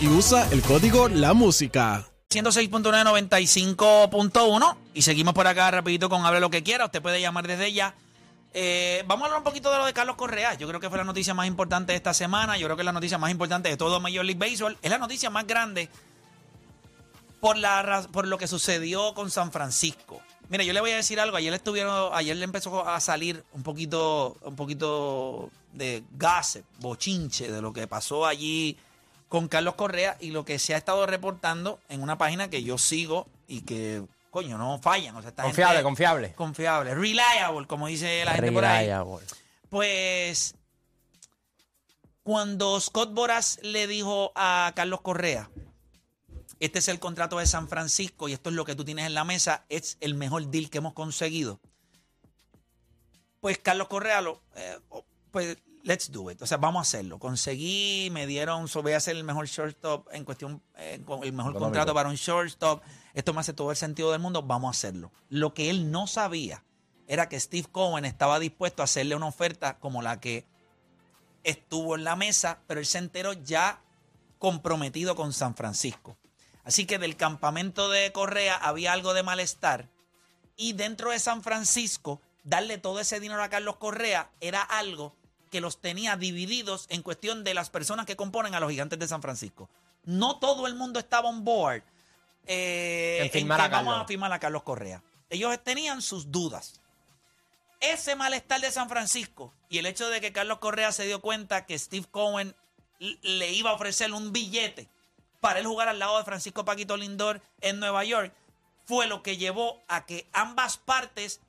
Y usa el código La Música. 106.995.1 y seguimos por acá rapidito con Hable lo que quiera. Usted puede llamar desde ya. Eh, vamos a hablar un poquito de lo de Carlos Correa. Yo creo que fue la noticia más importante de esta semana. Yo creo que es la noticia más importante de todo Major League Baseball. Es la noticia más grande por, la, por lo que sucedió con San Francisco. Mira, yo le voy a decir algo. Ayer estuvieron, ayer le empezó a salir un poquito, un poquito de gossip, bochinche de lo que pasó allí con Carlos Correa y lo que se ha estado reportando en una página que yo sigo y que, coño, no fallan. O sea, esta Confiable, gente- confiable. Confiable. Reliable, como dice la gente por ahí. Reliable. Pues cuando Scott Boras le dijo a Carlos Correa, este es el contrato de San Francisco y esto es lo que tú tienes en la mesa, es el mejor deal que hemos conseguido. Pues Carlos Correa lo, eh, pues let's do it, o sea, vamos a hacerlo. Conseguí, me dieron, so, voy a hacer el mejor shortstop en cuestión, eh, el mejor Económico. contrato para un shortstop. Esto me hace todo el sentido del mundo, vamos a hacerlo. Lo que él no sabía era que Steve Cohen estaba dispuesto a hacerle una oferta como la que estuvo en la mesa, pero él se enteró ya comprometido con San Francisco. Así que del campamento de Correa había algo de malestar y dentro de San Francisco darle todo ese dinero a Carlos Correa era algo que los tenía divididos en cuestión de las personas que componen a los gigantes de San Francisco. No todo el mundo estaba on board eh, En en firmar que a vamos Carlos. a firmar a Carlos Correa. Ellos tenían sus dudas ese malestar de San Francisco y el hecho de que Carlos Correa se dio cuenta que Steve Cohen le iba a ofrecer un billete para él jugar al lado de Francisco Paquito Lindor en Nueva York, fue lo que llevó a que ambas partes,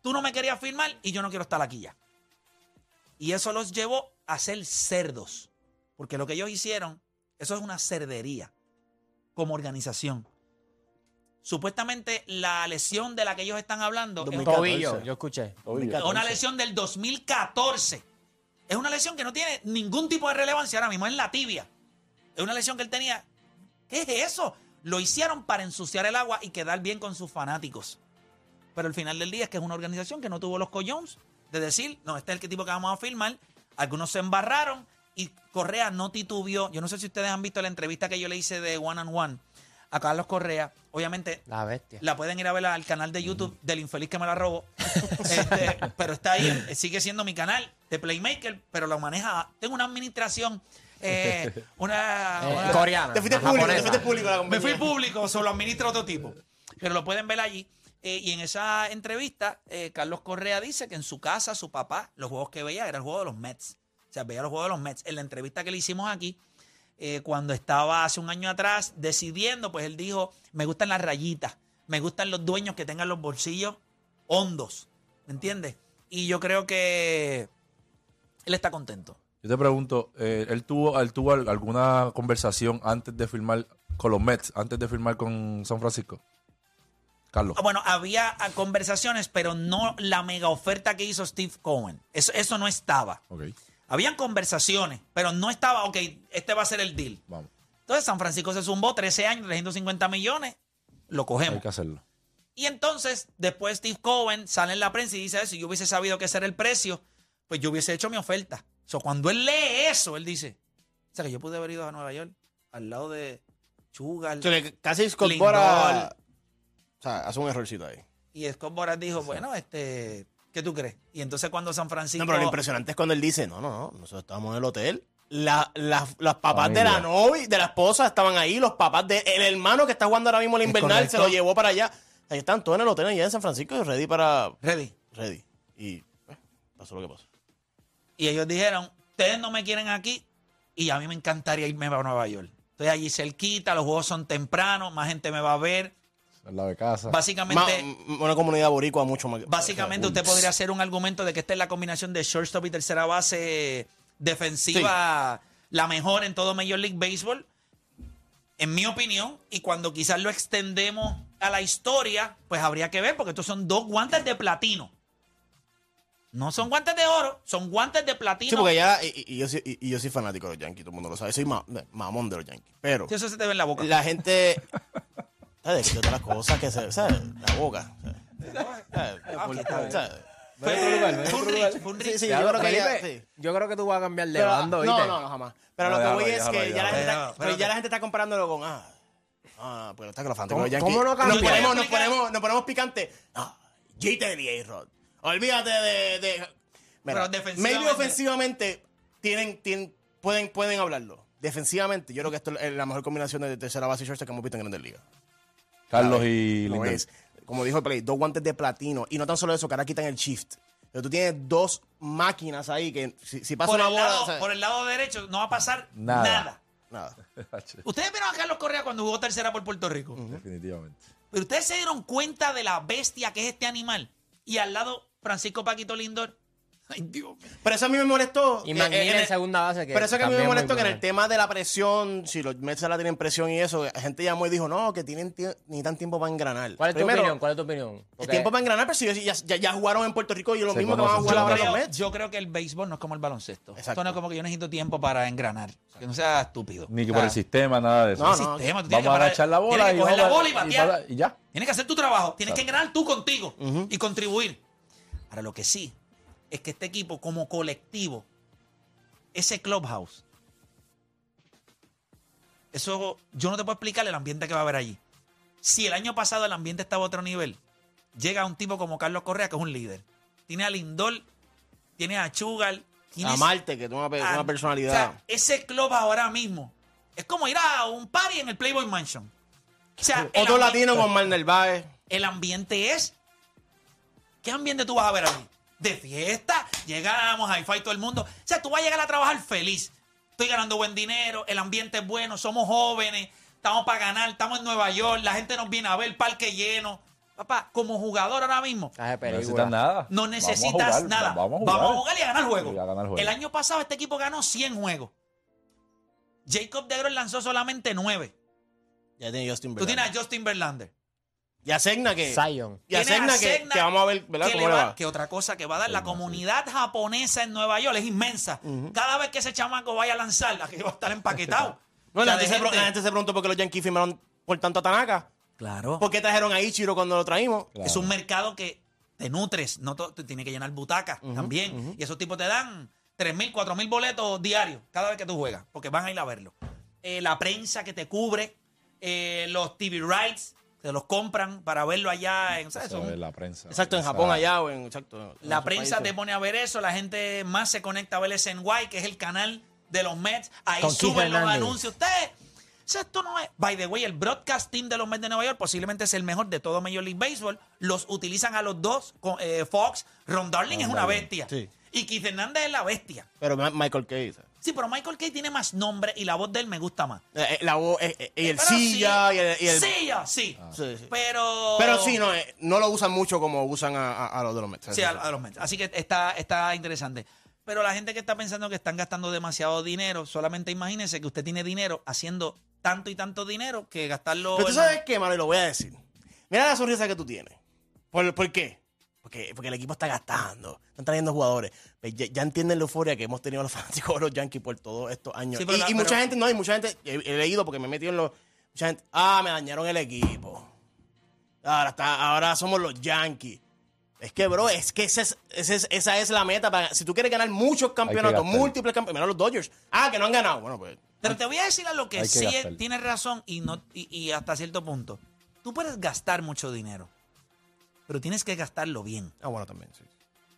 tú no me querías firmar y yo no quiero estar aquí ya. Y eso los llevó a ser cerdos, porque lo que ellos hicieron, eso es una cerdería como organización. Supuestamente la lesión de la que ellos están hablando es 2014. Tobillo, yo escuché. Tobillo. es una lesión del 2014. Es una lesión que no tiene ningún tipo de relevancia ahora mismo, es la tibia. Es una lesión que él tenía. ¿Qué es eso? Lo hicieron para ensuciar el agua y quedar bien con sus fanáticos. Pero al final del día es que es una organización que no tuvo los collones de decir, no, este es el tipo que vamos a firmar. Algunos se embarraron y Correa no titubió. Yo no sé si ustedes han visto la entrevista que yo le hice de One on One a Carlos Correa. Obviamente La bestia. la pueden ir a ver al canal de YouTube del infeliz que me la robó. Este, pero está ahí, sigue siendo mi canal de Playmaker, pero lo maneja. Tengo una administración, eh, una, Eh, una- coreana. Te fuiste público, te fuiste público Me fui público, solo administra otro tipo. Pero lo pueden ver allí. Eh, y en esa entrevista, eh, Carlos Correa dice que en su casa, su papá, los juegos que veía era el juego de los Mets. O sea, veía los juegos de los Mets. En la entrevista que le hicimos aquí, eh, cuando estaba hace un año atrás decidiendo, pues él dijo, me gustan las rayitas, me gustan los dueños que tengan los bolsillos hondos, ¿me entiendes? Y yo creo que él está contento. Yo te pregunto, ¿él, tuvo, ¿él tuvo al- alguna conversación antes de firmar con los Mets, antes de firmar con San Francisco? Carlos. Ah, Bueno, había ah, conversaciones, pero no la mega oferta que hizo Steve Cohen. Eso, eso no estaba. Habían conversaciones, pero no estaba, ok, este va a ser el deal. vamos. Entonces San Francisco se zumbó 13 años, 350 millones, lo Hay cogemos. que hacerlo. Y entonces, después Steve Cohen sale en la prensa y dice, si yo hubiese sabido que ese era el precio, pues yo hubiese hecho mi oferta. O sea, cuando él lee eso, él dice, o sea, que yo pude haber ido a Nueva York, al lado de Sugar. O sea, casi Scott Lindor. O sea, hace un errorcito ahí. Y Scott Boras dijo, bueno, este, ¿Qué tú crees? Y entonces cuando San Francisco... No, pero lo impresionante es cuando él dice, no, no, no, nosotros estábamos en el hotel. La, la- las papás de la novia, de la esposa estaban ahí, los papás de el hermano que está jugando ahora mismo el invernal se lo llevó para allá. Ahí están todos en el hotel allá en San Francisco y ready para Ready. ready. Y eh, pasó lo que pasó. Y ellos dijeron, ustedes no me quieren aquí y a mí me encantaría irme a Nueva York. Estoy allí cerquita, los juegos son tempranos, más gente me va a ver. Al lado de casa. Básicamente, Ma- una comunidad boricua mucho más. básicamente usted podría hacer un argumento de que esta es la combinación de shortstop y tercera base defensiva la mejor en todo Major League Baseball. En mi opinión, y cuando quizás lo extendemos a la historia, pues habría que ver, porque estos son dos guantes de platino. No son guantes de oro, son guantes de platino. Sí, porque ya, y, y- y yo, soy- y, y yo soy fanático de los Yankees, todo el mundo lo sabe. Soy ma- mamón de los Yankees. Pero Sí, eso se te ve en la boca. la gente. ¿Sabes? De otras cosas que se. ¿Sabes? La boca. ¿sabes? ¿Sabes? ¿Sabes? Fue, otro lugar, fue un un Sí, yo creo que ya- Felipe, sí. yo creo que tú vas a cambiar de Pero, bando, no, ¿oíste? no, no, jamás. Pero No, lo que voy es que ya la, gente está, pero ya la gente está comparándolo con. Ah, ah pues está que los fanáticos ¿Cómo- no cambia? nos, ponemos, nos, ponemos, nos ponemos picantes. Ah, Jeter y A-Rod. Olvídate de. de Mira, Pero defensivamente- maybe ofensivamente tienen, tienen, pueden, pueden hablarlo. Defensivamente, yo creo que esto es la mejor combinación de tercera base y shortstop que hemos visto en Grandes Ligas. Carlos y es. Como dijo el play, dos guantes de platino. Y no tan solo eso, que ahora quitan el shift. Pero tú tienes dos máquinas ahí que si, si pasa Por una el, bola. lado, o sea, por el lado derecho no va a pasar Nada. nada. Nada. Ustedes vieron a Carlos Correa cuando jugó tercera por Puerto Rico. Definitivamente. Pero ustedes se dieron cuenta de la bestia que es este animal. Y al lado, Francisco Paquito Lindor. Ay, Dios. Pero eso a mí me molestó. Y eh, Magnini en en el- segunda base. Que Pero eso que a mí me molestó que en el tema de la presión, si los Mets la tienen presión y eso, la gente llamó y dijo, no, que tienen tie- ni tan tiempo para engranar. ¿Cuál es tu opinión? ¿Cuál es tu opinión? El tiempo para engranar, pero si ya, ya, ya jugaron en Puerto Rico y lo mismo que van a jugar ahora los Mets. yo creo que el béisbol no es como el baloncesto. Exacto. Esto no es como que yo necesito tiempo para engranar. Que no sea estúpido. Ni que por el sistema, nada de eso. No, el no. sistema, tú tienes Vamos que a echar la bola tienes que y, coger la bola y batear. y ya. Tienes que hacer tu trabajo. Tienes que ganar tú contigo y contribuir. Ahora, lo que sí es que este equipo, como colectivo, ese clubhouse, eso yo no te puedo explicar el ambiente que va a haber allí. Si el año pasado el ambiente estaba a otro nivel, llega un tipo como Carlos Correa, que es un líder. Tiene a Lindor, tiene a Chugal, tiene A Marte, que tiene una, una personalidad. O sea, ese club ahora mismo es como ir a un party en el Playboy Mansion. O sea, Otro latino con Mar Narváez. el ambiente es. ¿Qué ambiente tú vas a ver ahí? De fiesta, llegamos, hi fi todo el mundo. O sea, tú vas a llegar a trabajar feliz. Estoy ganando buen dinero, el ambiente es bueno, somos jóvenes, estamos para ganar, estamos en Nueva York, la gente nos viene a ver, parque lleno. Papá, como jugador ahora mismo, No necesitas nada. no Vamos a necesitas jugar, nada. Vamos a jugar. y a ganar juegos. Sí, a ganar juegos. El año pasado este equipo ganó 100 juegos. Jacob DeGrom lanzó solamente 9. Ya tiene Justin Tú tienes Verlander. a Justin Verlander. Y a Segna que. Zion. Y a Segna que, vamos a ver, ¿verdad? que ¿Cómo le va- va? que otra cosa que va a dar la comunidad japonesa en Nueva York es inmensa. Cada vez que ese chamaco vaya a lanzar, la que va a estar empaquetado. No, la, de gente la gente se preguntó por qué los Yankees firmaron por tanto a Tanaka. Claro. ¿Por qué trajeron a Ichiro cuando lo traímos? Claro. Es un mercado que te nutres, no te tiene que llenar butacas también. Y esos tipos te dan 3 mil, 4 mil boletos diarios cada vez que tú juegas, porque van a ir a verlo. Eh, la prensa que te cubre, eh, los TV rights, te los compran para verlo allá. En, ¿sabes? Eso es la prensa. Exacto, en Japón allá o en. Exacto. en La esos prensa te pone a ver eso, la gente más se conecta a ver SNY, que es el canal de los Mets. Ahí Con Keith suben los Hernández. anuncios. Ustedes, o sea, esto no es. By the way, el broadcast team de los Mets de Nueva York posiblemente es el mejor de todo Major League Baseball. Los utilizan a los dos. con, eh, Fox, Ron Darling es una Darling, bestia. sí. Y Keith Hernández es la bestia. Pero Ma- Michael Kay. ¿sabes? Sí, pero Michael Kay tiene más nombre y la voz de él me gusta más. Eh, eh, la voz, eh, y el Pero silla sí, y el. y el- Silla, sí. Sí, sí. Pero. Pero sí, no, eh, no lo usan mucho como usan a, a- a los de los Mets. Sí, a, a los Mets. Así que está, está interesante. Pero la gente que está pensando que están gastando demasiado dinero, solamente imagínense que usted tiene dinero haciendo tanto y tanto dinero que gastarlo. Pero tú en- sabes qué, mano, y lo voy a decir. Mira la sonrisa que tú tienes. ¿Por, por qué? Porque, porque el equipo está gastando, están trayendo jugadores. Pues ya, ya entienden la euforia que hemos tenido los fanáticos de los Yankees por todos estos años. Sí, y la- y mucha gente, no, hay mucha gente, he, he leído porque me he metido en los. Mucha gente, ah, me dañaron el equipo. Ahora, está, ahora somos los Yankees. Es que, bro, es que esa es, esa es, esa es la meta. Para, si tú quieres ganar muchos campeonatos, múltiples campeonatos, mira los Dodgers. Ah, que no han ganado. Bueno, pues. Pero te voy a decir a lo que sí gastar. tienes razón y, no, y, y hasta cierto punto. Tú puedes gastar mucho dinero, pero tienes que gastarlo bien. Ah, bueno, también, sí.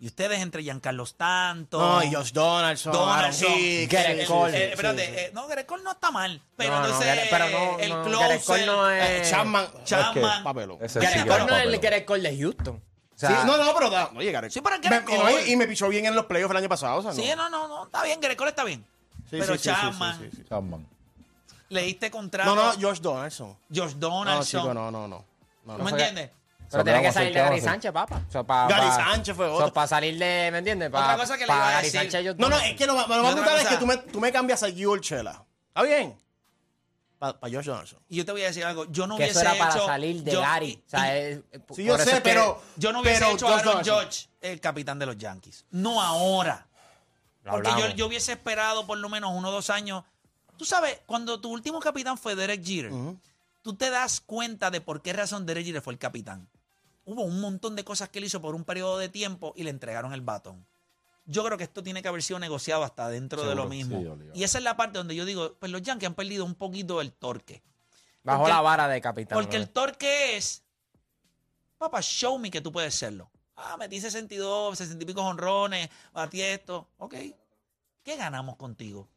Y ustedes entre Giancarlo Stanton. No, y Josh Donaldson, Donaldson, Cole. Eh, sí, espérate, sí. eh, no, Cole no está mal. Pero No, no, entonces, pero no, el no, Cole no es- Eh, Chapman. Chapman. Cole era no es el Cole de Houston. O sea, sí, no, no, pero da, oye, Garrett. Sí, pero es Me- no, Cole. y- y me pichó bien en los playoffs el año pasado. O sea, no. Sí, no, no, no, está bien, Cole está bien. Sí, pero sí, sí, sí, Chapman, sí, sí, sí. Chapman. le diste contrato. No, no, Josh Donaldson. Josh No, Donaldson. chico, no, no, no. no, ¿Tú no. me entiendes? Pero tiene que salir de Gary. Sánchez, papá. O sea, pa- Gary pa- Sánchez fue o sea, otro. para salir de, ¿me entiendes? Otra Pa- cosa que le pa iba a Gary decir. Sánchez, yo- No, no, es que lo, lo más otra brutal es que tú me, tú me cambias a Gio Urchela. ¿Está bien? Para Josh Donaldson. Y yo te voy a decir algo. Yo no que hubiese eso era para hecho. salir de yo- Gary. y- O sea, y- es- Sí, yo sé, pero. yo no hubiese pero hecho a Aaron. Judge el capitán de los Yankees. No ahora. Porque yo, yo hubiese esperado por lo menos uno o dos años. Tú sabes, cuando tu último capitán fue Derek Jeter, tú te das cuenta de por qué razón Derek Jeter fue el capitán. Hubo un montón de cosas que él hizo por un periodo de tiempo y le entregaron el batón. Yo creo que esto tiene que haber sido negociado hasta dentro de lo mismo. sí, y esa es la parte donde yo digo, pues los Yankees han perdido un poquito el torque. Bajo porque- la vara de capitán. Porque ¿no? el torque es, papá, show me que tú puedes serlo. Ah, metí 62, 60 y pico honrones, batí esto. Ok. ¿Qué ganamos contigo?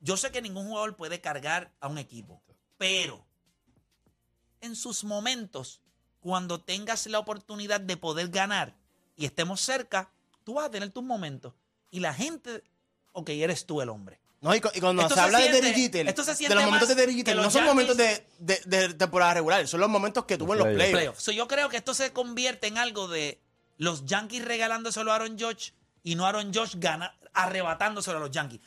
Yo sé que ningún jugador puede cargar a un equipo, pero en sus momentos, cuando tengas la oportunidad de poder ganar y estemos cerca, tú vas a tener tus momentos. Y la gente, ok, eres tú el hombre. No, y, cu- y cuando Esto se, se habla siente- de Jeter, se de los momentos de Jeter, los no son Yankees- momentos de, de, de temporada regular, son los momentos que tuvo en los playoffs. So, yo creo que esto se convierte en algo de los Yankees regalándoselo a Aaron Judge y no Aaron Judge gana, arrebatándoselo a los Yankees.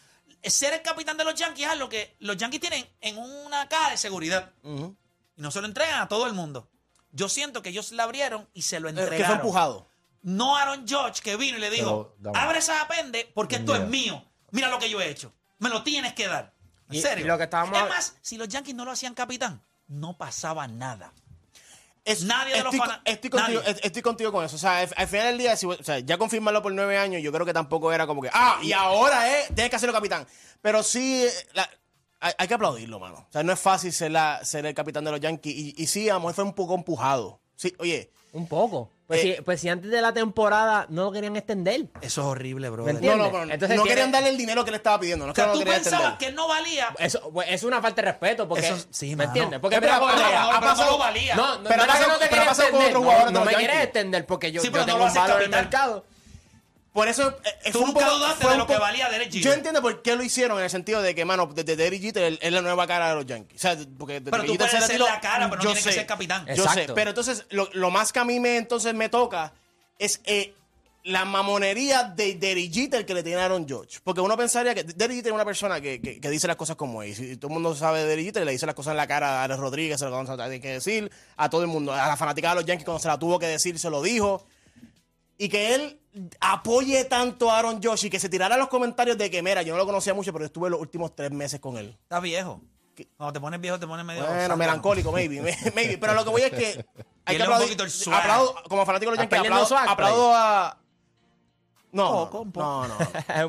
Ser el capitán de los Yankees es algo que los Yankees tienen en una caja de seguridad y no se lo entregan a todo el mundo. Yo siento que ellos la abrieron y se lo Eh, Que fue entregaron. empujado. No Aaron Judge que vino y le dijo, Pero, abre esa pende porque esto es mío. Mira lo que yo he hecho. Me lo tienes que dar. En Y- serio. y lo que estábamos- Es más, si los Yankees no lo hacían capitán, no pasaba nada. Es- Nadie de los estoy, fana- estoy contigo, nadie. est- estoy contigo con eso. O sea, al, al final del día, si- o sea, ya confirmarlo por nueve años, yo creo que tampoco era como que, ah, y ahora eh, tienes que hacerlo capitán. Pero sí, eh, la- hay, hay que aplaudirlo, mano. O sea, no es fácil ser, la, ser el capitán de los Yankees. Y, y sí, a lo mejor fue un poco empujado. Sí, oye, Un poco. Pues, Eh, si, pues si antes de la temporada no lo querían extender. Eso es horrible, bro. ¿Me no, entiendes? no, pero Entonces no querían darle el dinero que le estaba pidiendo. No O que no tú querían pensabas extender. que no valía. Eso pues, es una falta de respeto porque Eso- sí, ¿me entiendes? Porque Eh, pero- pero- ha pasado- pero no valía. No, no, Pero no no no, no los me quieres Yankees. extender porque yo, Sí, yo pero no tengo lo un haces valor en el capitán. mercado. Por eso eh, eh, Tú fue un nunca poco- dudaste fue de un lo que poco- valía Derek Jeter. Yo entiendo por qué lo hicieron en el sentido de que, mano, desde Derek Jeter él- es la nueva cara de los Yankees. O sea, porque Pero tú Jeter puedes se ser retiró, la cara, pero no yo tienes que sé, ser capitán. Yo sé, pero entonces lo, lo más que a mí me entonces me toca es eh, la mamonería de Derek Jeter que le tiene a Aaron George. Porque uno pensaría que Derek Jeter es una persona que, que- que dice las cosas como es. Y todo el mundo sabe de Derek Jeter, le dice las cosas en la cara a Alex Rodríguez, se lo lo tiene que decir, a todo el mundo, a la fanática de los Yankees cuando se la tuvo que decir, se lo dijo y que él apoye tanto a Aaron Josh y que se tirara los comentarios de que, mira, yo no lo conocía mucho, pero estuve los últimos tres meses con él. Estás viejo. Cuando te pones viejo, te pones medio. Bueno, melancólico, maybe, maybe. Pero lo que voy es que hay que Pierde un aplaudir. poquito el swag. aplaudo, como fanático de los ¿Estás Yankees, aplaudo, aplaudo a... No, Poco, no, un poco. no,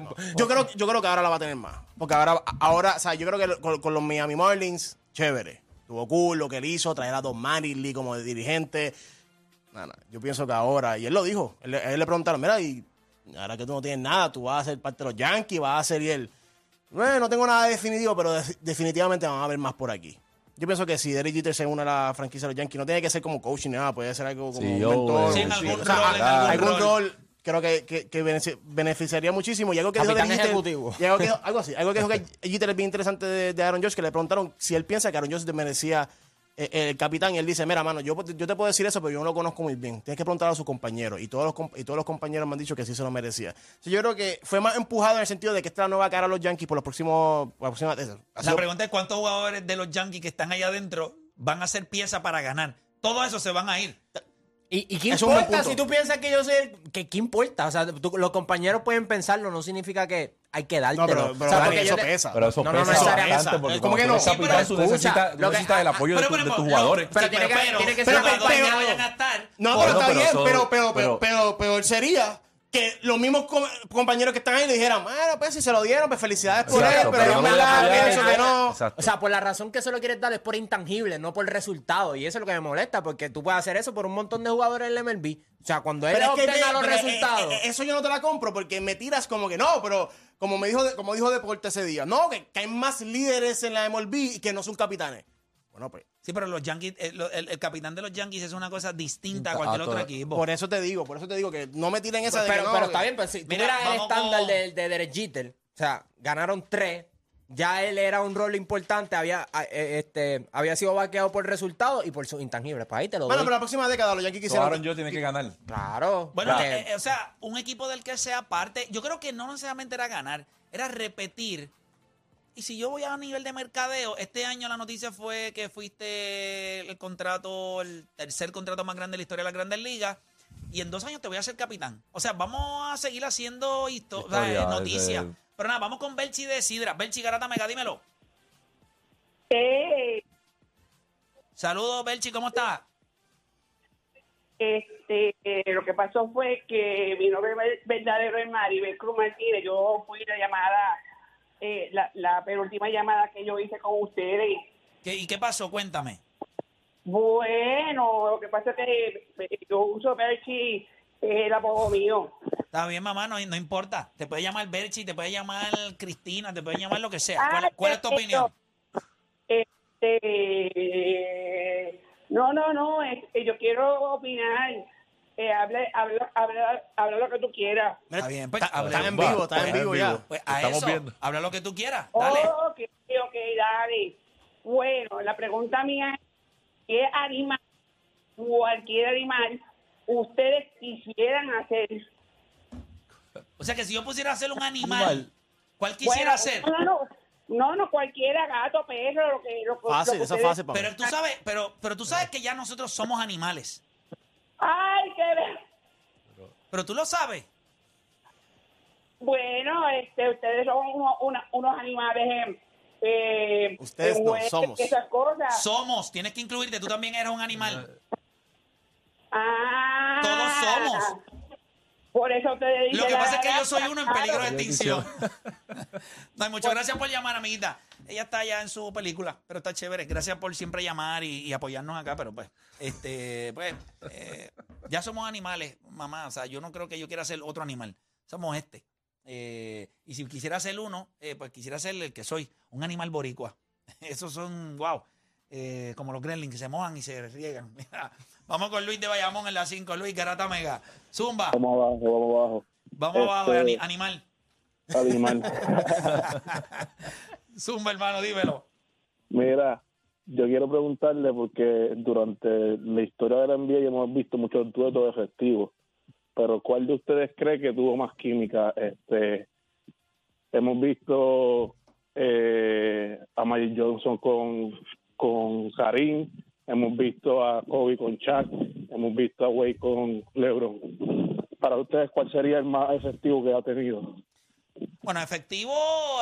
no. Yo creo, yo creo que ahora la va a tener más. Porque ahora, ahora o sea, yo creo que con, con los Miami Marlins, chévere. Tuvo cool lo que él hizo, traer a Don Manley como de dirigente. No, no, yo pienso que ahora, y él lo dijo, él, él le preguntaron, mira, y ahora que tú no tienes nada, tú vas a ser parte de los Yankees, vas a ser y él. Bueno, no tengo nada definitivo, pero de- definitivamente van a haber más por aquí. Yo pienso que si Derek Jeter se une a la franquicia de los Yankees, no tiene que ser como coach ni nada, puede ser algo como Sí, un mentor. sí, algún o sea, rol, en a- algún algún rol. rol creo que, que, que benefici- beneficiaría muchísimo. Y algo que dijo Capitán Derek Jeter- ejecutivo. y algo, que, algo así. Algo que dijo que Jeter es bien interesante de, de Aaron Josh, que le preguntaron si él piensa que Aaron Josh merecía el capitán. Y él dice, mira, mano, yo, yo te puedo decir eso, pero yo no lo conozco muy bien. Tienes que preguntar a sus compañeros. Y todos los, y todos los compañeros me han dicho que sí se lo merecía. Yo creo que fue más empujado en el sentido de que esta nueva cara a los Yankees por los próximos... por eso. Ha La sido- pregunta es: ¿cuántos jugadores de los Yankees que están allá adentro van a ser pieza para ganar? Todos esos se van a ir. ¿Y, y qué Es importa si tú piensas que yo sé? Que, ¿Qué importa? O sea, tú- los compañeros pueden pensarlo, no significa que hay que dártelo. No, pero, O pero sea, Dani, eso te- pesa. Pero eso No, no, no, pesa necesariamente. bastante porque ¿Cómo que no? Sí, pero escucha, lo que- el apoyo de, Pero, tu- pero, de tus pero, jugadores. pero tiene que- tiene que pero ser no vayan a estar. No, pero está pero bien, eso- pero, pero, pero, pero- pero, pero él sería que los mismos com- compañeros que están ahí le dijeran, bueno, pues si se lo dieron, pues felicidades por Exacto, él, pero pero yo no verdad apoyaron. pienso que no. Exacto. O sea, por la razón que se lo quieres dar es por intangible, no por resultado. Y eso es lo que me molesta, porque tú puedes hacer eso por un montón de jugadores en el MLB. O sea, cuando él Pero es que obtenga los pero, eh, resultados. eh, eh, eso yo no te la compro porque me tiras como que no, pero como me dijo, como dijo Deporte ese día, no, que, que hay más líderes en la MLB y que no son capitanes. Bueno, pues Sí, pero los Yankees, eh, el, el capitán de los Yankees es una cosa distinta a A cualquier otro equipo. por eso te digo, por eso te digo que no me tiren esa de pero, que no. pero que- está bien, pero si tú Mira, miras el estándar con- de, de Derek Jeter, o sea, ganaron tres, ya él era un rol importante, había, eh, este, había sido vaqueado por resultados y por sus intangibles. Pues ahí te lo Bueno, doy. pero la próxima década los Yankees quisieron. Aaron Joe tiene que ganar. Claro. Bueno, eh, o sea, un equipo del que sea parte, yo creo que no necesariamente era ganar, era repetir. Y si yo voy a nivel de mercadeo, este año la noticia fue que fuiste el contrato, el tercer contrato más grande de la historia de las grandes ligas. Y en dos años te voy a ser capitán. O sea, vamos a seguir haciendo histo- o sea, Historia, eh, noticias. Pero nada, vamos con Belchi de Sidra. Belchi Garata Mega, dímelo. Eh, Saludos, Belchi, ¿cómo estás? este, eh, lo que pasó fue que mi nombre ver- verdadero es Maribel Cruz Martínez. Yo fui la llamada, eh, la, la penúltima llamada que yo hice con ustedes. ¿Qué- ¿Y qué pasó? Cuéntame. Bueno, lo que pasa es que eh, yo uso Perchi, es el apodo mío. Está bien, mamá, no, no importa. Te puede llamar Belchi, te puede llamar Cristina, te puede llamar lo que sea. ¿Cuál, Ah, cuál es tu opinión? Este, no, no, no, es- eh, yo quiero opinar. Eh, habla, habla, habla, habla lo que tú quieras. Está bien, pues, Está- hable. estás en vivo, está en vivo vivo. ya. Pues a Estamos eso, viendo. habla lo que tú quieras. Dale. Ok, ok, dale. Bueno, la pregunta mía es, ¿qué animal, cualquier animal, ustedes quisieran hacer? O sea que si yo pusiera a hacer un animal. ¿cuál quisiera Bueno, hacer? No, no, no, no, cualquiera, gato, perro, lo que... Lo, Fácil, lo que eso es fácil para mí. Pero tú sabes, pero, pero tú sabes que ya nosotros somos animales. Ay, qué... Pero tú lo sabes. Bueno, este, ustedes son uno- una- unos animales... eh, eh, Ustedes no, jueces, somos. Esas cosas. Somos, tienes que incluirte, tú también eres un animal. Ah, Todos somos. Por eso ustedes Lo que pasa es que yo soy uno en peligro de extinción. No, y muchas gracias por llamar, amiguita. Ella está allá en su película, pero está chévere. Gracias por siempre llamar y, y apoyarnos acá, pero pues, este, pues, eh, ya somos animales, mamá. O sea, yo no creo que yo quiera ser otro animal. Somos este. Eh, y si quisiera ser uno, eh, pues quisiera ser el que soy, un animal boricua. Esos son, wow, eh, como los gremlins que se mojan y se riegan. Mira, vamos con Luis de Bayamón en la 5. Luis, Garata Mega. Zumba. Vamos abajo, vamos abajo. Vamos abajo, Este- ani- animal. Animal. Zumba, hermano, dímelo. Mira, yo quiero preguntarle porque durante la historia de la NBA hemos visto muchos duetos efectivos, pero ¿cuál de ustedes cree que tuvo más química? Este, hemos visto eh, a Magic Johnson con, con Karim, hemos visto a Kobe con Shaq, hemos visto a Wade con LeBron. Para ustedes, ¿cuál sería el más efectivo que ha tenido? Bueno, efectivo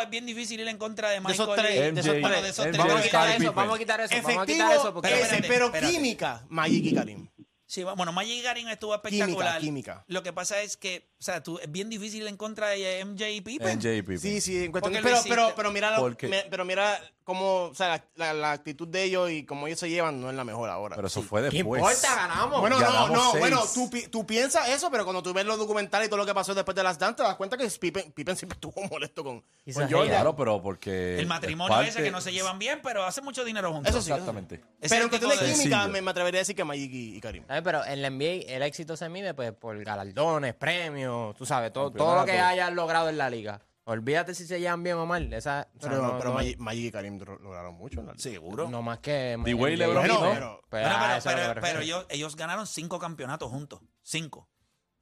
es bien difícil ir en contra de Michael. esos tres, y- de esos bueno, tres. de esos MJ, tres. Vamos a quitar eso, vamos a quitar eso, vamos a Efectivo, quitar eso. Porque pero, espérate, pero espérate. química, Magic y Karim. Sí, bueno, Magic Garin estuvo espectacular. química. Lo que pasa es que, o sea, tú, es bien difícil ir en contra de MJ y Pippen. NJ Pippen. Sí, sí, en cuestión- pero, pero, pero mira, lo- Porque- me- pero mira cómo, o sea, la, la- la actitud de ellos y cómo ellos se llevan no es la mejor ahora. Pero eso fue ¿Qué después. importa? Ganamos. Bueno, no, Ganamos no, seis. bueno, tú, tú piensas eso, pero cuando tú ves los documentales y todo lo que pasó después de las Dance, te das cuenta que Pippen, Pippen siempre estuvo molesto con, con Jordan. Claro, pero porque. el matrimonio es parte- ese que no se llevan bien, pero hacen mucho dinero juntos. Eso sí. Exactamente. Es Pero en cuestión de química, me, me atrevería a decir que Magic y, y Karim. ¿Sabes? Pero en la NBA el éxito se mide pues por galardones, premios, tú sabes, todo, todo lo que hayas logrado en la liga. Olvídate si se llevan bien o mal. Esa, o sea, Pero, no, pero no- Magic, Magic y Karim lo- lograron mucho. ¿no? Seguro. no más que... D-Wade y el- LeBron, ¿no? pero- Pues, ah, pero, pero- pero ellos, ellos ganaron cinco campeonatos juntos. Cinco.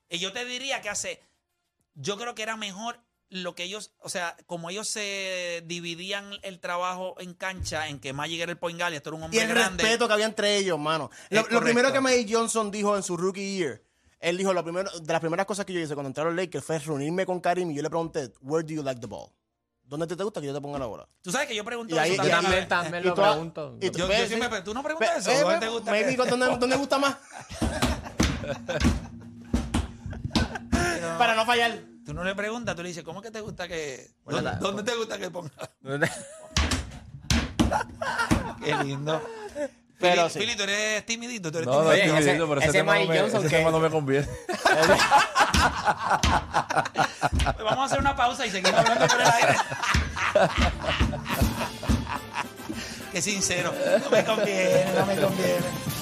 Y yo te diría que hace. Yo creo que era mejor lo que ellos. O sea, como ellos se dividían el trabajo en cancha, en que Magic era el point guard y esto era un Y hombre el grande. respeto que había entre ellos, mano. Lo, lo primero que Magic Johnson dijo en su rookie year, él dijo, lo primero, de las primeras cosas que yo hice cuando entré a los Lakers fue reunirme con Karim y yo le pregunté, where do you like the ball? ¿Dónde te, te gusta que yo te ponga la bola? Tú sabes que yo pregunto Y ahí- eso y Yo también. también, ahí- también y lo tú pregunto. y tú- Yo, ves, yo sí. siempre, tú no preguntas eso. eh, ¿Dónde ve- te gusta? maybe que- ¿dónde, dónde gusta más? Para no fallar. Tú no le preguntas, tú le dices, ¿cómo que te gusta que... Bueno, ¿Dónde, la- dónde te gusta que ponga? Qué lindo. Pero Fili, sí. Fili, tú eres timidito, tú eres No, no, timidito. Oye, ese- pero ese, ese tema no Mike me, Johnson ese que- tema no me conviene. Pues Vamos a hacer una pausa y seguimos hablando por el aire. Qué sincero. No me conviene, no me conviene.